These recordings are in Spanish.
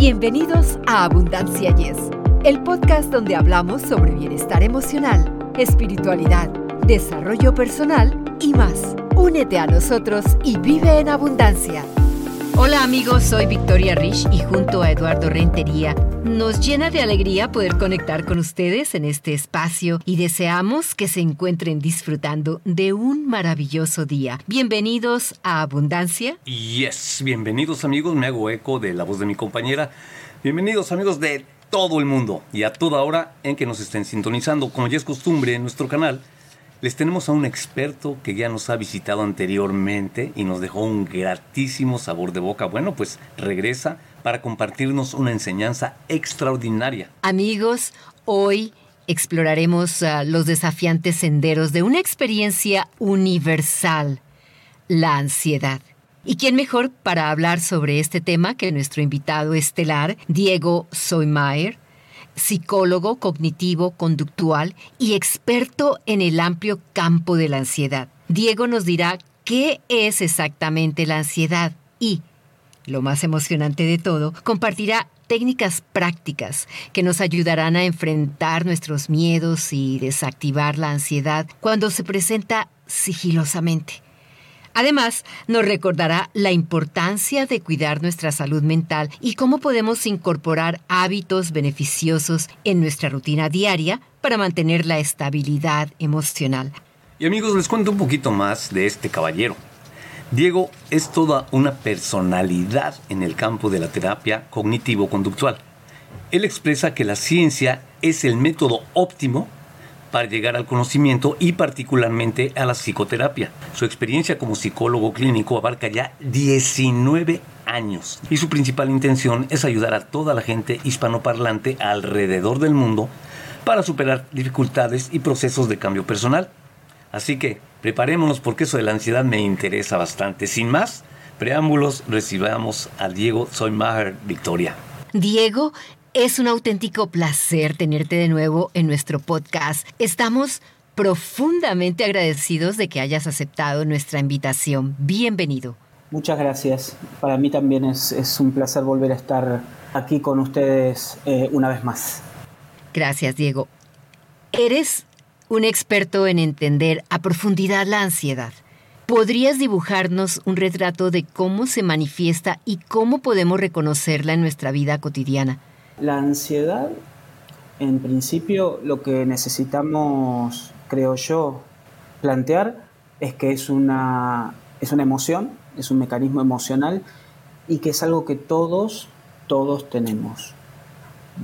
Bienvenidos a Abundancia Yes, el podcast donde hablamos sobre bienestar emocional, espiritualidad, desarrollo personal y más. Únete a nosotros y vive en abundancia. Hola amigos, soy Victoria Rich y junto a Eduardo Rentería nos llena de alegría poder conectar con ustedes en este espacio y deseamos que se encuentren disfrutando de un maravilloso día. Bienvenidos a Abundancia. Yes, bienvenidos amigos, me hago eco de la voz de mi compañera. Bienvenidos amigos de todo el mundo y a toda hora en que nos estén sintonizando. Como ya es costumbre en nuestro canal, les tenemos a un experto que ya nos ha visitado anteriormente y nos dejó un gratísimo sabor de boca. Bueno, pues regresa para compartirnos una enseñanza extraordinaria. Amigos, hoy exploraremos uh, los desafiantes senderos de una experiencia universal, la ansiedad. ¿Y quién mejor para hablar sobre este tema que nuestro invitado estelar, Diego Soymayer, psicólogo cognitivo conductual y experto en el amplio campo de la ansiedad? Diego nos dirá qué es exactamente la ansiedad y lo más emocionante de todo, compartirá técnicas prácticas que nos ayudarán a enfrentar nuestros miedos y desactivar la ansiedad cuando se presenta sigilosamente. Además, nos recordará la importancia de cuidar nuestra salud mental y cómo podemos incorporar hábitos beneficiosos en nuestra rutina diaria para mantener la estabilidad emocional. Y amigos, les cuento un poquito más de este caballero. Diego es toda una personalidad en el campo de la terapia cognitivo-conductual. Él expresa que la ciencia es el método óptimo para llegar al conocimiento y particularmente a la psicoterapia. Su experiencia como psicólogo clínico abarca ya 19 años y su principal intención es ayudar a toda la gente hispanoparlante alrededor del mundo para superar dificultades y procesos de cambio personal. Así que preparémonos porque eso de la ansiedad me interesa bastante. Sin más preámbulos, recibamos a Diego Soy Maher Victoria. Diego, es un auténtico placer tenerte de nuevo en nuestro podcast. Estamos profundamente agradecidos de que hayas aceptado nuestra invitación. Bienvenido. Muchas gracias. Para mí también es, un placer volver a estar aquí con ustedes eh, una vez más. Gracias, Diego. Eres un experto en entender a profundidad la ansiedad. ¿Podrías dibujarnos un retrato de cómo se manifiesta y cómo podemos reconocerla en nuestra vida cotidiana? La ansiedad, en principio, lo que necesitamos, creo yo, plantear es que es una, es una emoción, es un mecanismo emocional y que es algo que todos, todos tenemos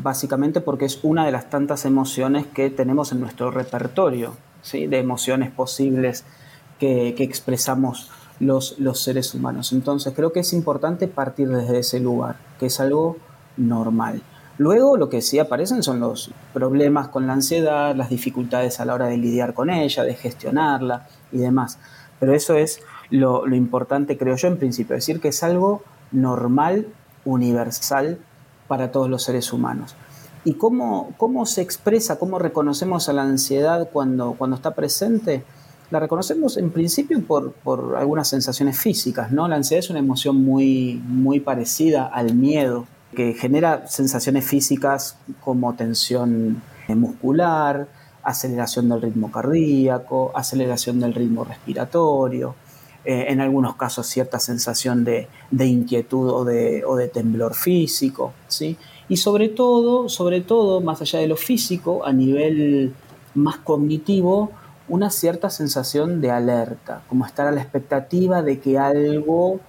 básicamente porque es una de las tantas emociones que tenemos en nuestro repertorio, de emociones posibles que, expresamos los, los, seres humanos. Entonces creo que es importante partir desde ese lugar, que es algo normal. Luego lo que sí aparecen son los problemas con la ansiedad, las dificultades a la hora de lidiar con ella, de gestionarla y demás. Pero eso es lo, lo importante, creo yo, en principio, decir que es algo normal, universal para todos los seres humanos. ¿Y cómo, cómo se expresa, cómo reconocemos a la ansiedad cuando, cuando está presente? La reconocemos en principio por, por, algunas sensaciones físicas, ¿no? La ansiedad es una emoción muy, muy parecida al miedo, que genera sensaciones físicas como tensión muscular, aceleración del ritmo cardíaco, aceleración del ritmo respiratorio, eh, en algunos casos cierta sensación de, inquietud o de, o de, temblor físico, ¿sí? Y sobre todo, sobre todo, más allá de lo físico, a nivel más cognitivo, una cierta sensación de alerta, como estar a la expectativa de que algo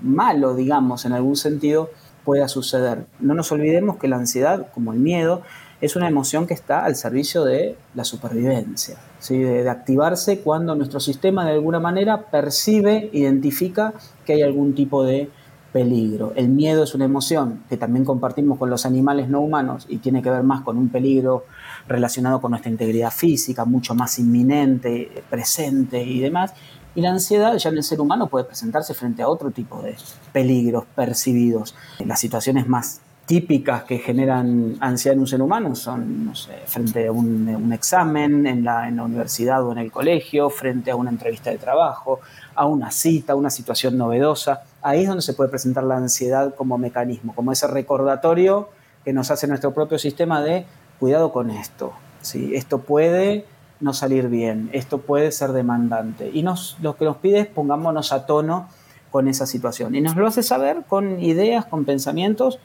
malo, digamos, en algún sentido, pueda suceder. No nos olvidemos que la ansiedad, como el miedo, es una emoción que está al servicio de la supervivencia, ¿sí? de, activarse cuando nuestro sistema de alguna manera percibe, identifica que hay algún tipo de peligro. El miedo es una emoción que también compartimos con los animales no humanos y tiene que ver más con un peligro relacionado con nuestra integridad física, mucho más inminente, presente y demás. Y la ansiedad ya en el ser humano puede presentarse frente a otro tipo de peligros percibidos. Las situaciones más típicas que generan ansiedad en un ser humano son, no sé, frente a un, examen en la, en la, universidad o en el colegio, frente a una entrevista de trabajo, a una cita, a una situación novedosa. ahí es donde se puede presentar la ansiedad como mecanismo, como ese recordatorio que nos hace nuestro propio sistema de cuidado con esto. ¿sí? Esto puede no salir bien, esto puede ser demandante. Y nos, lo que nos pide es pongámonos a tono con esa situación. Y nos lo hace saber con ideas, con pensamientos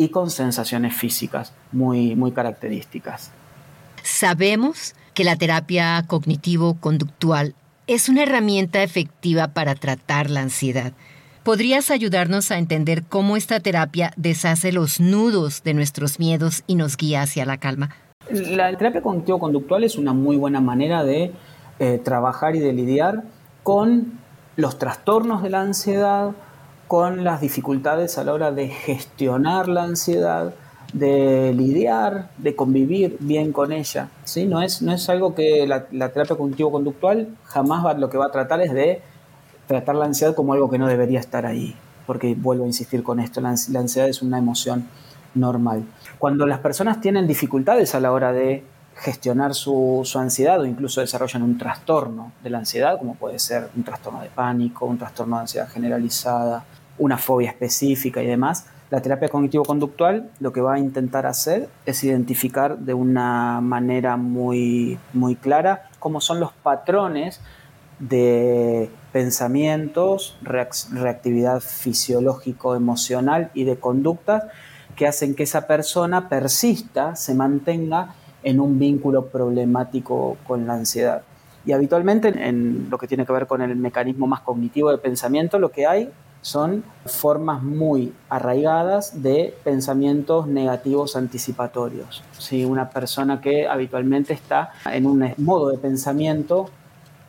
y con sensaciones físicas muy, muy características. Sabemos que la terapia cognitivo-conductual es una herramienta efectiva para tratar la ansiedad. ¿Podrías ayudarnos a entender cómo esta terapia deshace los nudos de nuestros miedos y nos guía hacia la calma? La terapia cognitivo-conductual es una muy buena manera de eh, trabajar y de lidiar con los trastornos de la ansiedad, con las dificultades a la hora de gestionar la ansiedad, de lidiar, de convivir bien con ella. ¿sí? No, es, no es algo que la, terapia cognitivo-conductual jamás va, lo que va a tratar es de tratar la ansiedad como algo que no debería estar ahí, porque vuelvo a insistir con esto, la, ansiedad es una emoción normal. Cuando las personas tienen dificultades a la hora de gestionar su, su, ansiedad o incluso desarrollan un trastorno de la ansiedad, como puede ser un trastorno de pánico, un trastorno de ansiedad generalizada, una fobia específica y demás, la terapia cognitivo-conductual lo que va a intentar hacer es identificar de una manera muy, muy clara cómo son los patrones de pensamientos, reactividad fisiológico-emocional y de conductas que hacen que esa persona persista, se mantenga en un vínculo problemático con la ansiedad. Y habitualmente en lo que tiene que ver con el mecanismo más cognitivo de pensamiento, lo que hay son formas muy arraigadas de pensamientos negativos anticipatorios. Si Una persona que habitualmente está en un modo de pensamiento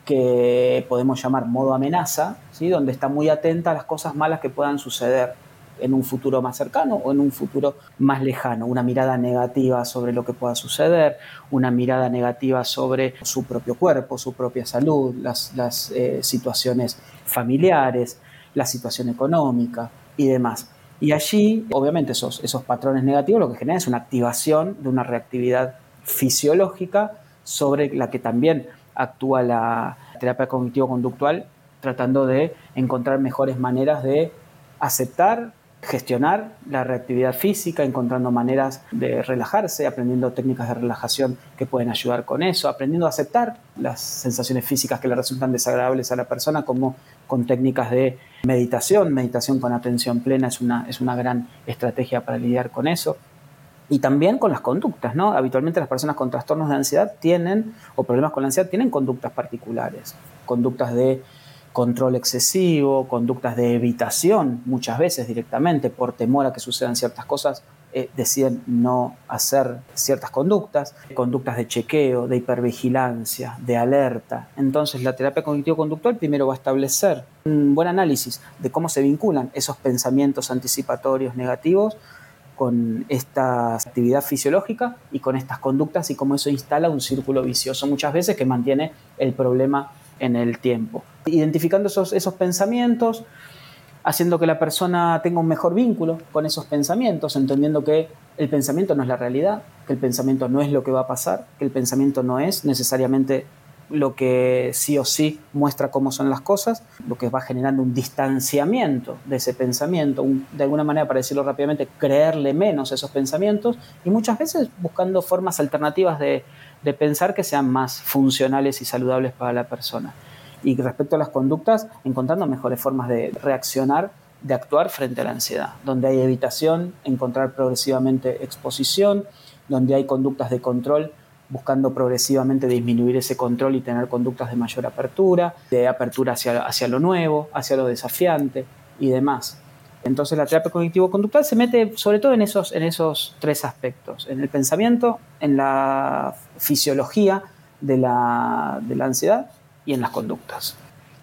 que podemos llamar modo amenaza, ¿sí? donde está muy atenta a las cosas malas que puedan suceder en un futuro más cercano o en un futuro más lejano, una mirada negativa sobre lo que pueda suceder, una mirada negativa sobre su propio cuerpo, su propia salud, las, eh, situaciones familiares, la situación económica y demás. Y allí, obviamente, esos, esos patrones negativos lo que generan es una activación de una reactividad fisiológica sobre la que también actúa la terapia cognitivo-conductual, tratando de encontrar mejores maneras de aceptar gestionar la reactividad física, encontrando maneras de relajarse, aprendiendo técnicas de relajación que pueden ayudar con eso, aprendiendo a aceptar las sensaciones físicas que le resultan desagradables a la persona, como con técnicas de meditación. Meditación con atención plena es una, es una gran estrategia para lidiar con eso. Y también con las conductas, ¿no? Habitualmente las personas con trastornos de ansiedad tienen, o problemas con la ansiedad, tienen conductas particulares, conductas de control excesivo, conductas de evitación, muchas veces directamente por temor a que sucedan ciertas cosas, eh, deciden no hacer ciertas conductas, conductas de chequeo, de hipervigilancia, de alerta. Entonces la terapia cognitivo-conductual primero va a establecer un buen análisis de cómo se vinculan esos pensamientos anticipatorios negativos con esta actividad fisiológica y con estas conductas y cómo eso instala un círculo vicioso muchas veces que mantiene el problema en el tiempo. Identificando esos, esos pensamientos, haciendo que la persona tenga un mejor vínculo con esos pensamientos, entendiendo que el pensamiento no es la realidad, que el pensamiento no es lo que va a pasar, que el pensamiento no es necesariamente lo que sí o sí muestra cómo son las cosas, lo que va generando un distanciamiento de ese pensamiento, de alguna manera, para decirlo rápidamente, creerle menos a esos pensamientos y muchas veces buscando formas alternativas de, de pensar que sean más funcionales y saludables para la persona. Y respecto a las conductas, encontrando mejores formas de reaccionar, de actuar frente a la ansiedad, donde hay evitación, encontrar progresivamente exposición, donde hay conductas de control, buscando progresivamente disminuir ese control y tener conductas de mayor apertura, de apertura hacia, hacia lo nuevo, hacia lo desafiante y demás. Entonces la terapia cognitivo-conductual se mete sobre todo en esos, en esos tres aspectos, en el pensamiento, en la fisiología de la, de la ansiedad y en las conductas.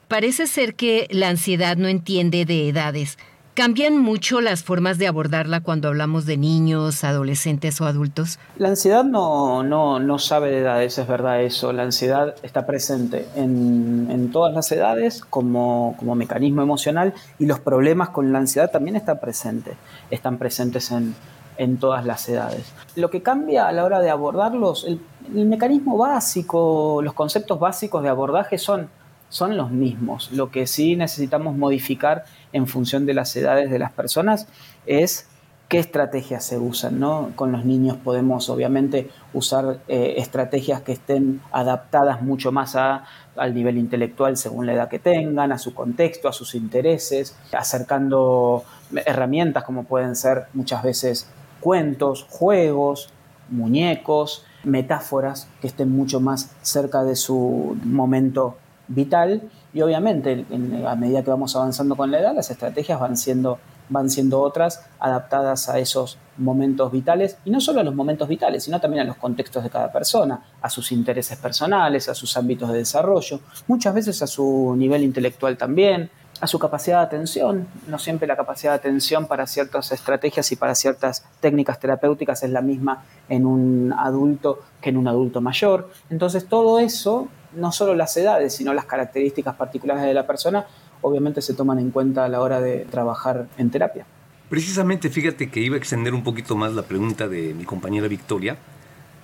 Parece ser que la ansiedad no entiende de edades. ¿Cambian mucho las formas de abordarla cuando hablamos de niños, adolescentes o adultos? La ansiedad no, no, no sabe de edades, es verdad eso. La ansiedad está presente en, en todas las edades como, como, mecanismo emocional y los problemas con la ansiedad también están presentes. Están presentes en, en todas las edades. Lo que cambia a la hora de abordarlos, el, el mecanismo básico, los conceptos básicos de abordaje son son los mismos. Lo que sí necesitamos modificar en función de las edades de las personas es qué estrategias se usan. ¿no? Con los niños podemos obviamente usar eh, estrategias que estén adaptadas mucho más a, al nivel intelectual según la edad que tengan, a su contexto, a sus intereses, acercando herramientas como pueden ser muchas veces cuentos, juegos, muñecos, metáforas que estén mucho más cerca de su momento vital. Y obviamente a medida que vamos avanzando con la edad las estrategias van siendo van siendo otras adaptadas a esos momentos vitales, y no solo a los momentos vitales, sino también a los contextos de cada persona, a sus intereses personales, a sus ámbitos de desarrollo, muchas veces a su nivel intelectual también, a su capacidad de atención. No siempre la capacidad de atención para ciertas estrategias y para ciertas técnicas terapéuticas es la misma en un adulto que en un adulto mayor. Entonces todo eso, no solo las edades, sino las características particulares de la persona, obviamente se toman en cuenta a la hora de trabajar en terapia. Precisamente, fíjate que iba a extender un poquito más la pregunta de mi compañera Victoria.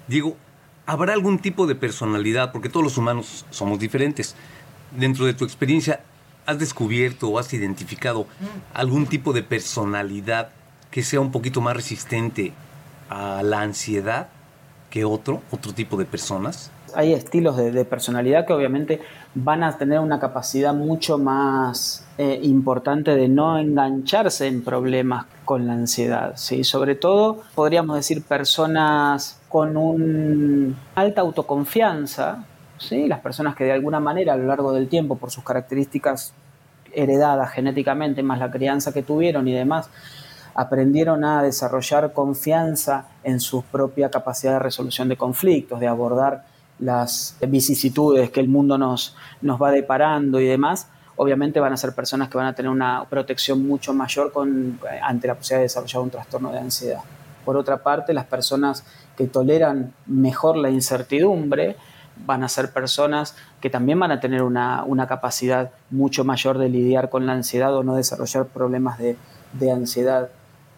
Diego, ¿habrá algún tipo de personalidad? Porque todos los humanos somos diferentes. Dentro de tu experiencia, ¿has descubierto o has identificado algún tipo de personalidad que sea un poquito más resistente a la ansiedad que otro, otro tipo de personas? hay estilos de, personalidad que obviamente van a tener una capacidad mucho más eh, importante de no engancharse en problemas con la ansiedad. ¿sí? Sobre todo, podríamos decir, personas con una alta autoconfianza, ¿sí? las personas que de alguna manera a lo largo del tiempo, por sus características heredadas genéticamente, más la crianza que tuvieron y demás, aprendieron a desarrollar confianza en su propia capacidad de resolución de conflictos, de abordar las vicisitudes que el mundo nos, nos va deparando y demás, obviamente van a ser personas que van a tener una protección mucho mayor con, ante la posibilidad de desarrollar un trastorno de ansiedad. Por otra parte, las personas que toleran mejor la incertidumbre van a ser personas que también van a tener una, capacidad mucho mayor de lidiar con la ansiedad o no desarrollar problemas de, ansiedad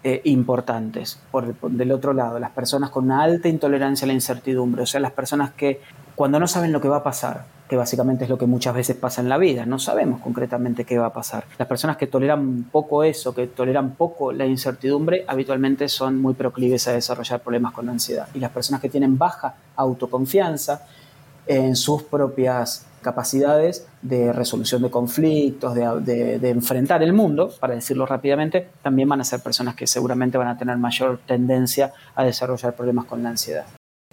eh, importantes. Por, del otro lado, las personas con una alta intolerancia a la incertidumbre, o sea, las personas que cuando no saben lo que va a pasar, que básicamente es lo que muchas veces pasa en la vida, no sabemos concretamente qué va a pasar. Las personas que toleran poco eso, que toleran poco la incertidumbre, habitualmente son muy proclives a desarrollar problemas con la ansiedad. Y las personas que tienen baja autoconfianza en sus propias capacidades de resolución de conflictos, de, enfrentar el mundo, para decirlo rápidamente, también van a ser personas que seguramente van a tener mayor tendencia a desarrollar problemas con la ansiedad.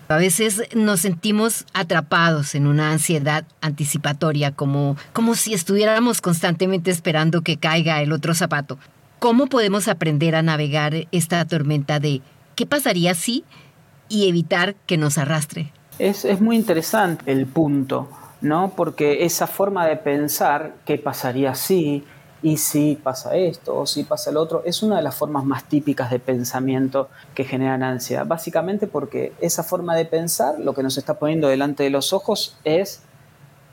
A veces nos sentimos atrapados en una ansiedad anticipatoria, como, como si estuviéramos constantemente esperando que caiga el otro zapato. ¿Cómo podemos aprender a navegar esta tormenta de qué pasaría si y evitar que nos arrastre? Es, es muy interesante el punto, ¿no? Porque esa forma de pensar, qué pasaría si, y si pasa esto o si pasa el otro, es una de las formas más típicas de pensamiento que generan ansiedad. Básicamente porque esa forma de pensar lo que nos está poniendo delante de los ojos es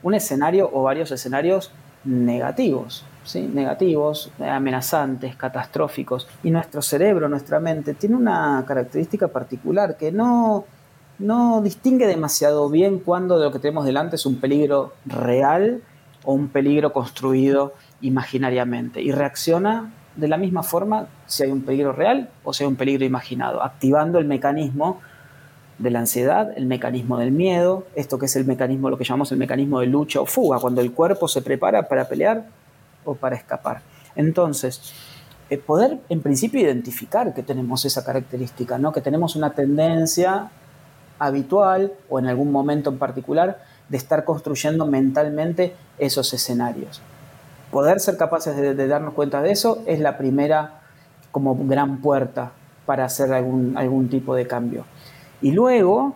un escenario o varios escenarios negativos, ¿sí? negativos, amenazantes, catastróficos. Y nuestro cerebro, nuestra mente, tiene una característica particular que no, no distingue demasiado bien cuando de lo que tenemos delante es un peligro real o un peligro construido imaginariamente y reacciona de la misma forma si hay un peligro real o si hay un peligro imaginado, activando el mecanismo de la ansiedad, el mecanismo del miedo, esto que es el mecanismo, lo que llamamos el mecanismo de lucha o fuga, cuando el cuerpo se prepara para pelear o para escapar. Entonces, eh, poder en principio identificar que tenemos esa característica, ¿no? que tenemos una tendencia habitual o en algún momento en particular de estar construyendo mentalmente esos escenarios poder ser capaces de, darnos cuenta de eso es la primera como gran puerta para hacer algún, algún tipo de cambio. Y luego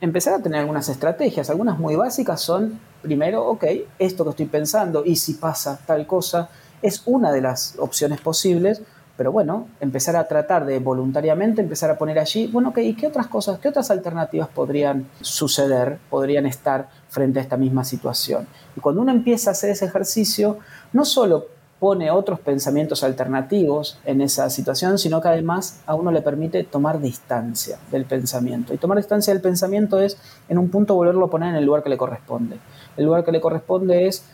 empezar a tener algunas estrategias, algunas muy básicas son, primero, ok, esto que estoy pensando y si pasa tal cosa, es una de las opciones posibles, pero bueno, empezar a tratar de voluntariamente empezar a poner allí, bueno, ok, ¿y qué otras cosas, qué otras alternativas podrían suceder, podrían estar frente a esta misma situación? Y cuando uno empieza a hacer ese ejercicio, no solo pone otros pensamientos alternativos en esa situación, sino que además a uno le permite tomar distancia del pensamiento. Y tomar distancia del pensamiento es, en un punto, volverlo a poner en el lugar que le corresponde. El lugar que le corresponde es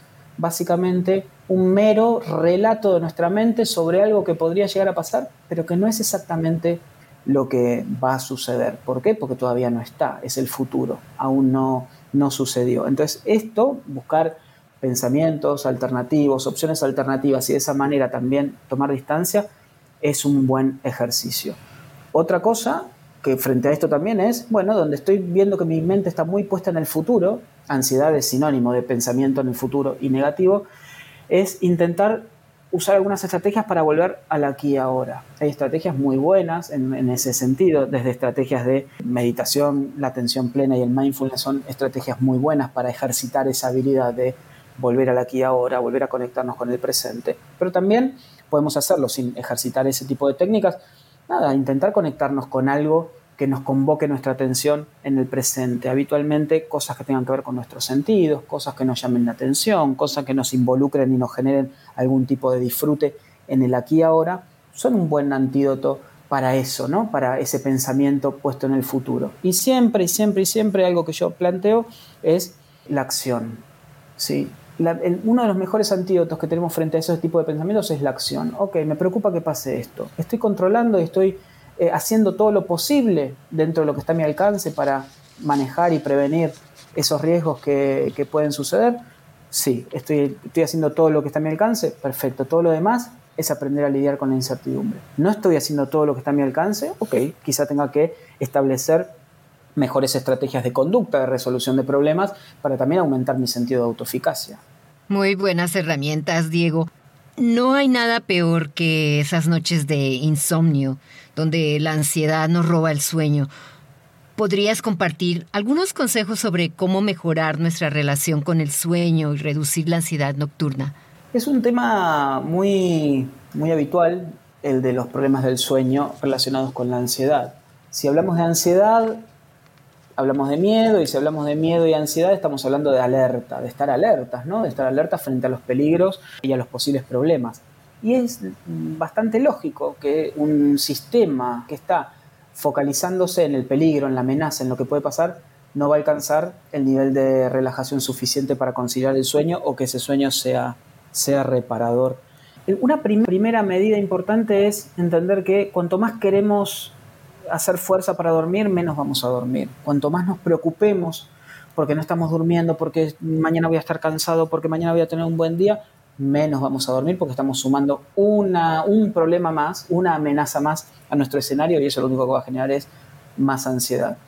básicamente un mero relato de nuestra mente sobre algo que podría llegar a pasar, pero que no es exactamente lo que va a suceder. ¿Por qué? Porque todavía no está, es el futuro, aún no, no sucedió. Entonces, esto, buscar pensamientos alternativos, opciones alternativas y de esa manera también tomar distancia, es un buen ejercicio. Otra cosa que frente a esto también es, bueno, donde estoy viendo que mi mente está muy puesta en el futuro, ansiedad es sinónimo de pensamiento en el futuro y negativo, es intentar usar algunas estrategias para volver al aquí y ahora. Hay estrategias muy buenas en, ese sentido, desde estrategias de meditación, la atención plena y el mindfulness son estrategias muy buenas para ejercitar esa habilidad de volver al aquí y ahora, volver a conectarnos con el presente. Pero también podemos hacerlo sin ejercitar ese tipo de técnicas. Nada, intentar conectarnos con algo que nos convoque nuestra atención en el presente. Habitualmente cosas que tengan que ver con nuestros sentidos, cosas que nos llamen la atención, cosas que nos involucren y nos generen algún tipo de disfrute en el aquí y ahora, son un buen antídoto para eso, ¿no? Para ese pensamiento puesto en el futuro. Y siempre, y siempre, y siempre algo que yo planteo es la acción. ¿sí? Uno de los mejores antídotos que tenemos frente a ese tipo de pensamientos es la acción. Ok, me preocupa que pase esto. Estoy controlando y estoy eh, haciendo todo lo posible dentro de lo que está a mi alcance para manejar y prevenir esos riesgos que, pueden suceder. Sí, estoy, estoy haciendo todo lo que está a mi alcance. Perfecto. Todo lo demás es aprender a lidiar con la incertidumbre. No estoy haciendo todo lo que está a mi alcance. Ok, quizá tenga que establecer mejores estrategias de conducta, de resolución de problemas, para también aumentar mi sentido de autoeficacia. Muy buenas herramientas, Diego. No hay nada peor que esas noches de insomnio, donde la ansiedad nos roba el sueño. ¿Podrías compartir algunos consejos sobre cómo mejorar nuestra relación con el sueño y reducir la ansiedad nocturna? Es un tema muy, muy habitual, el de los problemas del sueño relacionados con la ansiedad. Si hablamos de ansiedad, hablamos de miedo y si hablamos de miedo y ansiedad estamos hablando de alerta, de estar alertas, ¿no? De estar alertas frente a los peligros y a los posibles problemas. Y es bastante lógico que un sistema que está focalizándose en el peligro, en la amenaza, en lo que puede pasar, no va a alcanzar el nivel de relajación suficiente para conciliar el sueño o que ese sueño sea, sea reparador. Una primera medida importante es entender que cuanto más queremos hacer fuerza para dormir, menos vamos a dormir. Cuanto más nos preocupemos porque no estamos durmiendo, porque mañana voy a estar cansado, porque mañana voy a tener un buen día, menos vamos a dormir porque estamos sumando un problema más, una amenaza más a nuestro escenario y eso lo único que va a generar es más ansiedad.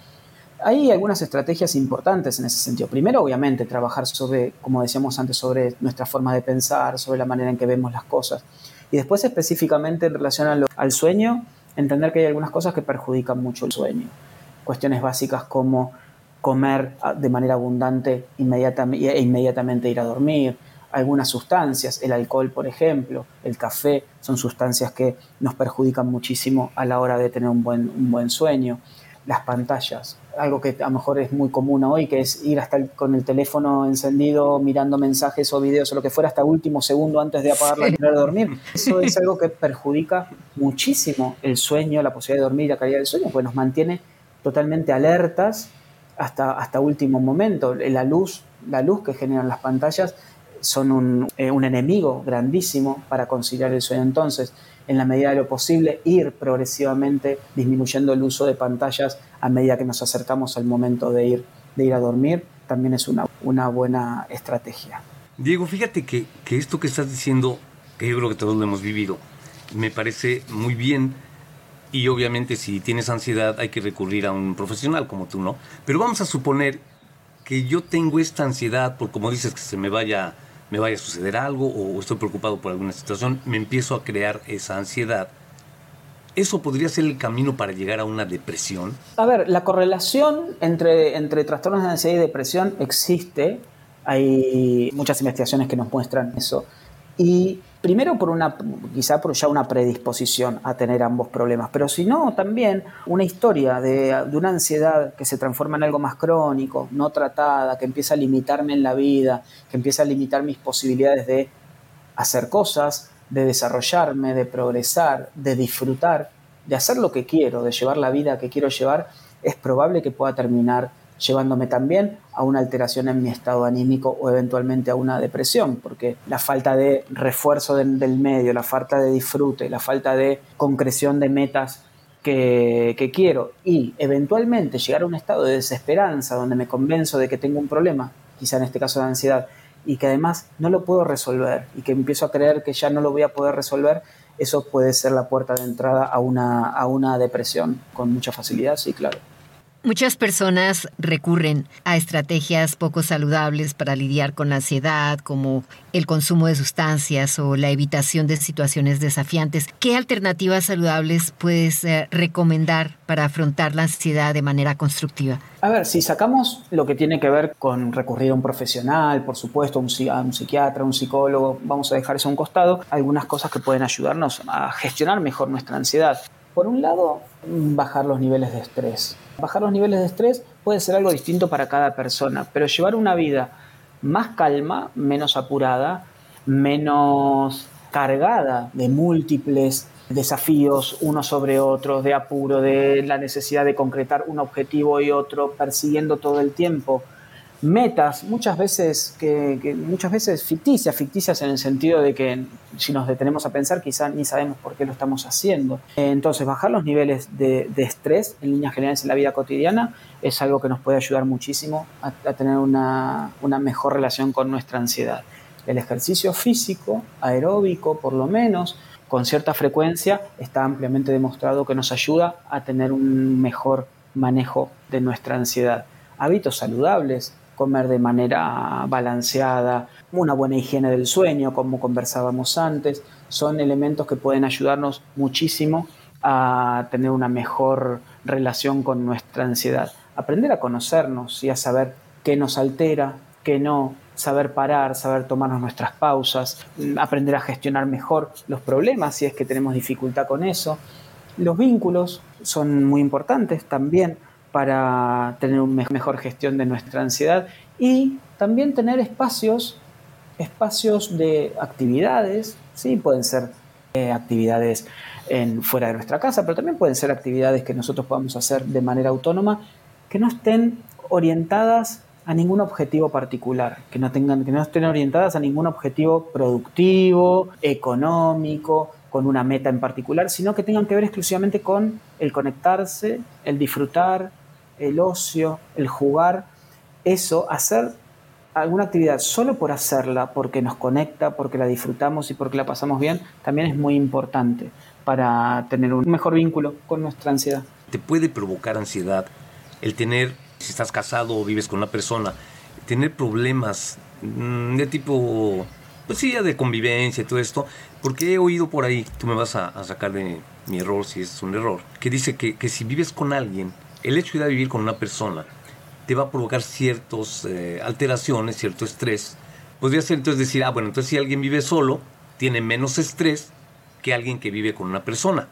Hay algunas estrategias importantes en ese sentido. Primero, obviamente, trabajar sobre, como decíamos antes, sobre nuestra forma de pensar, sobre la manera en que vemos las cosas. Y después, específicamente en relación al sueño, entender que hay algunas cosas que perjudican mucho el sueño. Cuestiones básicas como comer ah, de manera abundante e inmediatamente ir a dormir, algunas sustancias, el alcohol por ejemplo, el café, son sustancias que nos perjudican muchísimo a la hora de tener un buen, un buen sueño las pantallas. Algo que a lo mejor es muy común hoy, que es ir hasta con el teléfono encendido, mirando mensajes o videos o lo que fuera hasta el último segundo antes de apagarla y de dormir. Eso es algo que perjudica muchísimo el sueño, la posibilidad de dormir, la calidad del sueño, pues nos mantiene totalmente alertas hasta, hasta último momento. La luz, la luz que generan las pantallas son un, eh, un enemigo grandísimo para conciliar el sueño. Entonces, en la medida de lo posible, ir progresivamente disminuyendo el uso de pantallas a medida que nos acercamos al momento de ir, de ir a dormir, también es una, una buena estrategia. Diego, fíjate que, que esto que estás diciendo, que yo creo que todos lo hemos vivido, me parece muy bien y obviamente si tienes ansiedad hay que recurrir a un profesional como tú, ¿no? Pero vamos a suponer que yo tengo esta ansiedad por, como dices, que se me vaya me vaya a suceder algo o estoy preocupado por alguna situación, me empiezo a crear esa ansiedad. ¿Eso podría ser el camino para llegar a una depresión? A ver, la correlación entre, entre trastornos de ansiedad y depresión existe. Hay muchas investigaciones que nos muestran eso. Y primero por una, quizá por ya una predisposición a tener ambos problemas, pero si no, también una historia de, de, una ansiedad que se transforma en algo más crónico, no tratada, que empieza a limitarme en la vida, que empieza a limitar mis posibilidades de hacer cosas, de desarrollarme, de progresar, de disfrutar, de hacer lo que quiero, de llevar la vida que quiero llevar, es probable que pueda terminar llevándome también a una alteración en mi estado anímico o eventualmente a una depresión, porque la falta de refuerzo del, medio, la falta de disfrute, la falta de concreción de metas que, quiero y eventualmente llegar a un estado de desesperanza donde me convenzo de que tengo un problema, quizá en este caso de ansiedad, y que además no lo puedo resolver y que empiezo a creer que ya no lo voy a poder resolver, eso puede ser la puerta de entrada a una, a una depresión con mucha facilidad, sí, claro. Muchas personas recurren a estrategias poco saludables para lidiar con la ansiedad, como el consumo de sustancias o la evitación de situaciones desafiantes. ¿Qué alternativas saludables puedes eh, recomendar para afrontar la ansiedad de manera constructiva? A ver, si sacamos lo que tiene que ver con recurrir a un profesional, por supuesto, un, a un psiquiatra, un psicólogo, vamos a dejar eso a un costado, algunas cosas que pueden ayudarnos a gestionar mejor nuestra ansiedad. Por un lado, bajar los niveles de estrés. Bajar los niveles de estrés puede ser algo distinto para cada persona, pero llevar una vida más calma, menos apurada, menos cargada de múltiples desafíos unos sobre otros, de apuro, de la necesidad de concretar un objetivo y otro, persiguiendo todo el tiempo metas, muchas veces, que, muchas veces ficticias, ficticias en el sentido de que si nos detenemos a pensar quizá ni sabemos por qué lo estamos haciendo. Entonces, bajar los niveles de, estrés en líneas generales en la vida cotidiana es algo que nos puede ayudar muchísimo a, tener una, una mejor relación con nuestra ansiedad. El ejercicio físico, aeróbico por lo menos, con cierta frecuencia, está ampliamente demostrado que nos ayuda a tener un mejor manejo de nuestra ansiedad. Hábitos saludables, comer de manera balanceada, una buena higiene del sueño, como conversábamos antes, son elementos que pueden ayudarnos muchísimo a tener una mejor relación con nuestra ansiedad. Aprender a conocernos y a saber qué nos altera, qué no, saber parar, saber tomarnos nuestras pausas, aprender a gestionar mejor los problemas si es que tenemos dificultad con eso. Los vínculos son muy importantes también para tener una mejor gestión de nuestra ansiedad y también tener espacios, espacios de actividades, ¿sí? pueden ser eh, actividades fuera de nuestra casa, pero también pueden ser actividades que nosotros podamos hacer de manera autónoma que no estén orientadas a ningún objetivo particular, que no, tengan, que no estén orientadas a ningún objetivo productivo, económico, con una meta en particular, sino que tengan que ver exclusivamente con el conectarse, el disfrutar, el ocio, el jugar, eso, hacer alguna actividad solo por hacerla, porque nos conecta, porque la disfrutamos y porque la pasamos bien, también es muy importante para tener un mejor vínculo con nuestra ansiedad. Te puede provocar ansiedad el tener, si estás casado o vives con una persona, tener problemas mm, de tipo, pues sí, de convivencia y todo esto, porque he oído por ahí, tú me vas a, sacar de mi error si es un error, que dice que, que si vives con alguien el hecho de vivir con una persona te va a provocar ciertas eh, alteraciones, cierto estrés. Podría ser entonces decir, ah, bueno, entonces si alguien vive solo, tiene menos estrés que alguien que vive con una persona.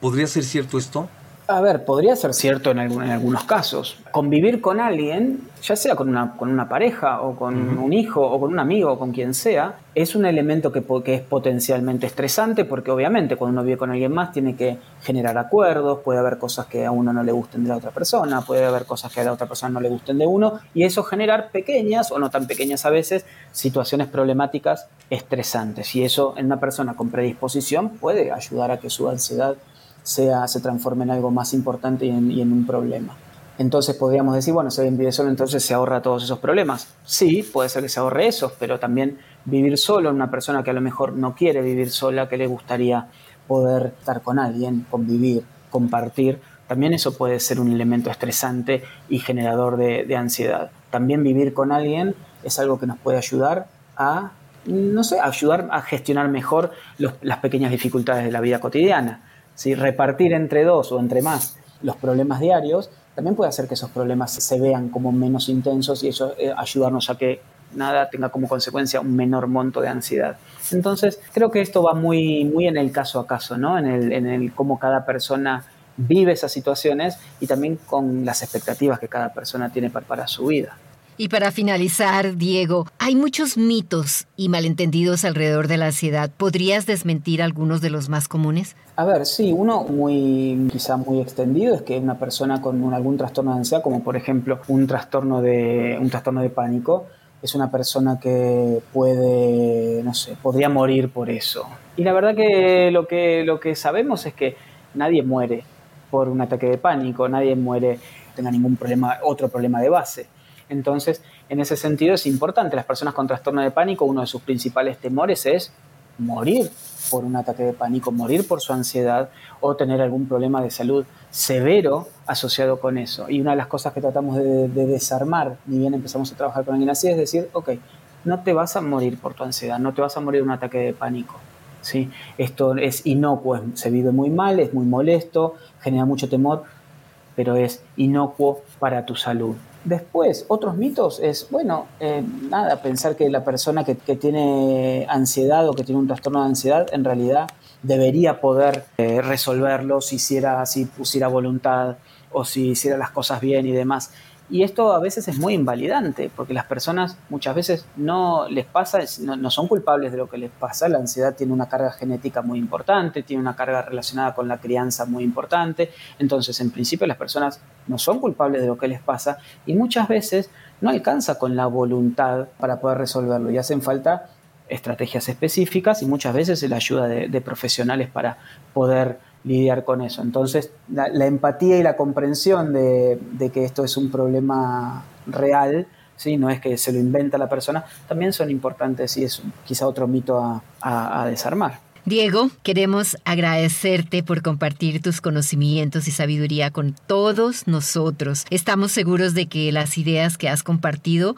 ¿Podría ser cierto esto? A ver, podría ser cierto en, en, algunos casos. Convivir con alguien, ya sea con una, con una pareja o con un hijo o con un amigo o con quien sea, es un elemento que, que, es potencialmente estresante porque obviamente cuando uno vive con alguien más tiene que generar acuerdos, puede haber cosas que a uno no le gusten de la otra persona, puede haber cosas que a la otra persona no le gusten de uno y eso generar pequeñas o no tan pequeñas a veces situaciones problemáticas estresantes y eso en una persona con predisposición puede ayudar a que su ansiedad sea, se transforme en algo más importante y en, un problema. Entonces podríamos decir, bueno, si alguien vive solo, entonces se ahorra todos esos problemas. Sí, puede ser que se ahorre esos, pero también vivir solo, una persona que a lo mejor no quiere vivir sola, que le gustaría poder estar con alguien, convivir, compartir, también eso puede ser un elemento estresante y generador de, ansiedad. También vivir con alguien es algo que nos puede ayudar a, no sé, ayudar a gestionar mejor las pequeñas dificultades de la vida cotidiana. Si repartir entre dos o entre más los problemas diarios, también puede hacer que esos problemas se vean como menos intensos y eso eh, ayudarnos a que nada tenga como consecuencia un menor monto de ansiedad. Entonces, creo que esto va muy, muy en el caso a caso, ¿no? En el, en el cómo cada persona vive esas situaciones y también con las expectativas que cada persona tiene para, para su vida. Y para finalizar, Diego, hay muchos mitos y malentendidos alrededor de la ansiedad. ¿Podrías desmentir algunos de los más comunes? A ver, sí, uno muy quizá muy extendido es que una persona con algún trastorno de ansiedad, como por ejemplo un trastorno de un trastorno de pánico, es una persona que puede, no sé, podría morir por eso. Y la verdad que lo que lo que sabemos es que nadie muere por un ataque de pánico, nadie muere tenga ningún problema, otro problema de base. Entonces, en ese sentido es importante. Las personas con trastorno de pánico, uno de sus principales temores es morir por un ataque de pánico, morir por su ansiedad o tener algún problema de salud severo asociado con eso. Y una de las cosas que tratamos de, desarmar, ni bien empezamos a trabajar con alguien así, es decir, ok, no te vas a morir por tu ansiedad, no te vas a morir de un ataque de pánico. ¿sí? Esto es inocuo, se vive muy mal, es muy molesto, genera mucho temor, pero es inocuo para tu salud. Después, otros mitos es, bueno, eh, nada, pensar que la persona que, tiene ansiedad o que tiene un trastorno de ansiedad en realidad debería poder eh, resolverlo si hiciera, si pusiera voluntad o si hiciera las cosas bien y demás. Y esto a veces es muy invalidante, porque las personas muchas veces no les pasa, no, son culpables de lo que les pasa. La ansiedad tiene una carga genética muy importante, tiene una carga relacionada con la crianza muy importante. Entonces, en principio, las personas no son culpables de lo que les pasa y muchas veces no alcanza con la voluntad para poder resolverlo y hacen falta estrategias específicas y muchas veces la ayuda de, de profesionales para poder lidiar con eso. Entonces, la, empatía y la comprensión de, que esto es un problema real, ¿sí? no es que se lo inventa la persona, también son importantes y es quizá otro mito a, a desarmar. Diego, queremos agradecerte por compartir tus conocimientos y sabiduría con todos nosotros. Estamos seguros de que las ideas que has compartido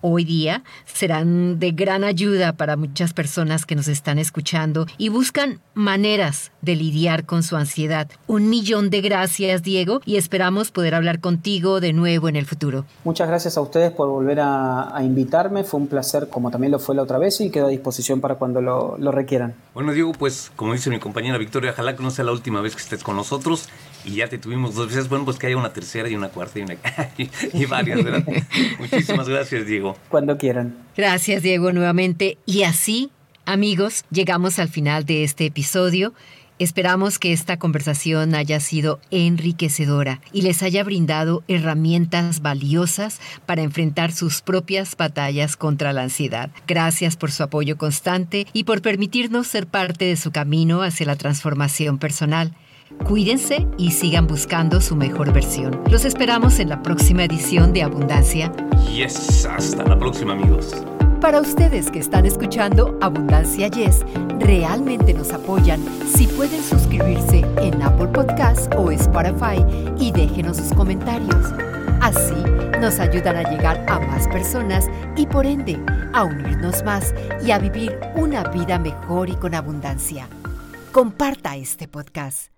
hoy día serán de gran ayuda para muchas personas que nos están escuchando y buscan maneras de lidiar con su ansiedad. Un millón de gracias, Diego, y esperamos poder hablar contigo de nuevo en el futuro. Muchas gracias a ustedes por volver a, invitarme. Fue un placer, como también lo fue la otra vez, y quedo a disposición para cuando lo, lo requieran. Bueno, Diego, pues como dice mi compañera Victoria, ojalá que no sea la última vez que estés con nosotros y ya te tuvimos dos veces. Bueno, pues que haya una tercera y una cuarta y, una, y varias, ¿verdad? Muchísimas gracias, Diego. Cuando quieran. Gracias, Diego, nuevamente. Y así, amigos, llegamos al final de este episodio. Esperamos que esta conversación haya sido enriquecedora y les haya brindado herramientas valiosas para enfrentar sus propias batallas contra la ansiedad. Gracias por su apoyo constante y por permitirnos ser parte de su camino hacia la transformación personal. Cuídense y sigan buscando su mejor versión. Los esperamos en la próxima edición de Abundancia. Yes, hasta la próxima amigos. Para ustedes que están escuchando Abundancia Yes, realmente nos apoyan si pueden suscribirse en Apple Podcasts o Spotify y déjenos sus comentarios. Así nos ayudan a llegar a más personas y por ende a unirnos más y a vivir una vida mejor y con abundancia. Comparta este podcast.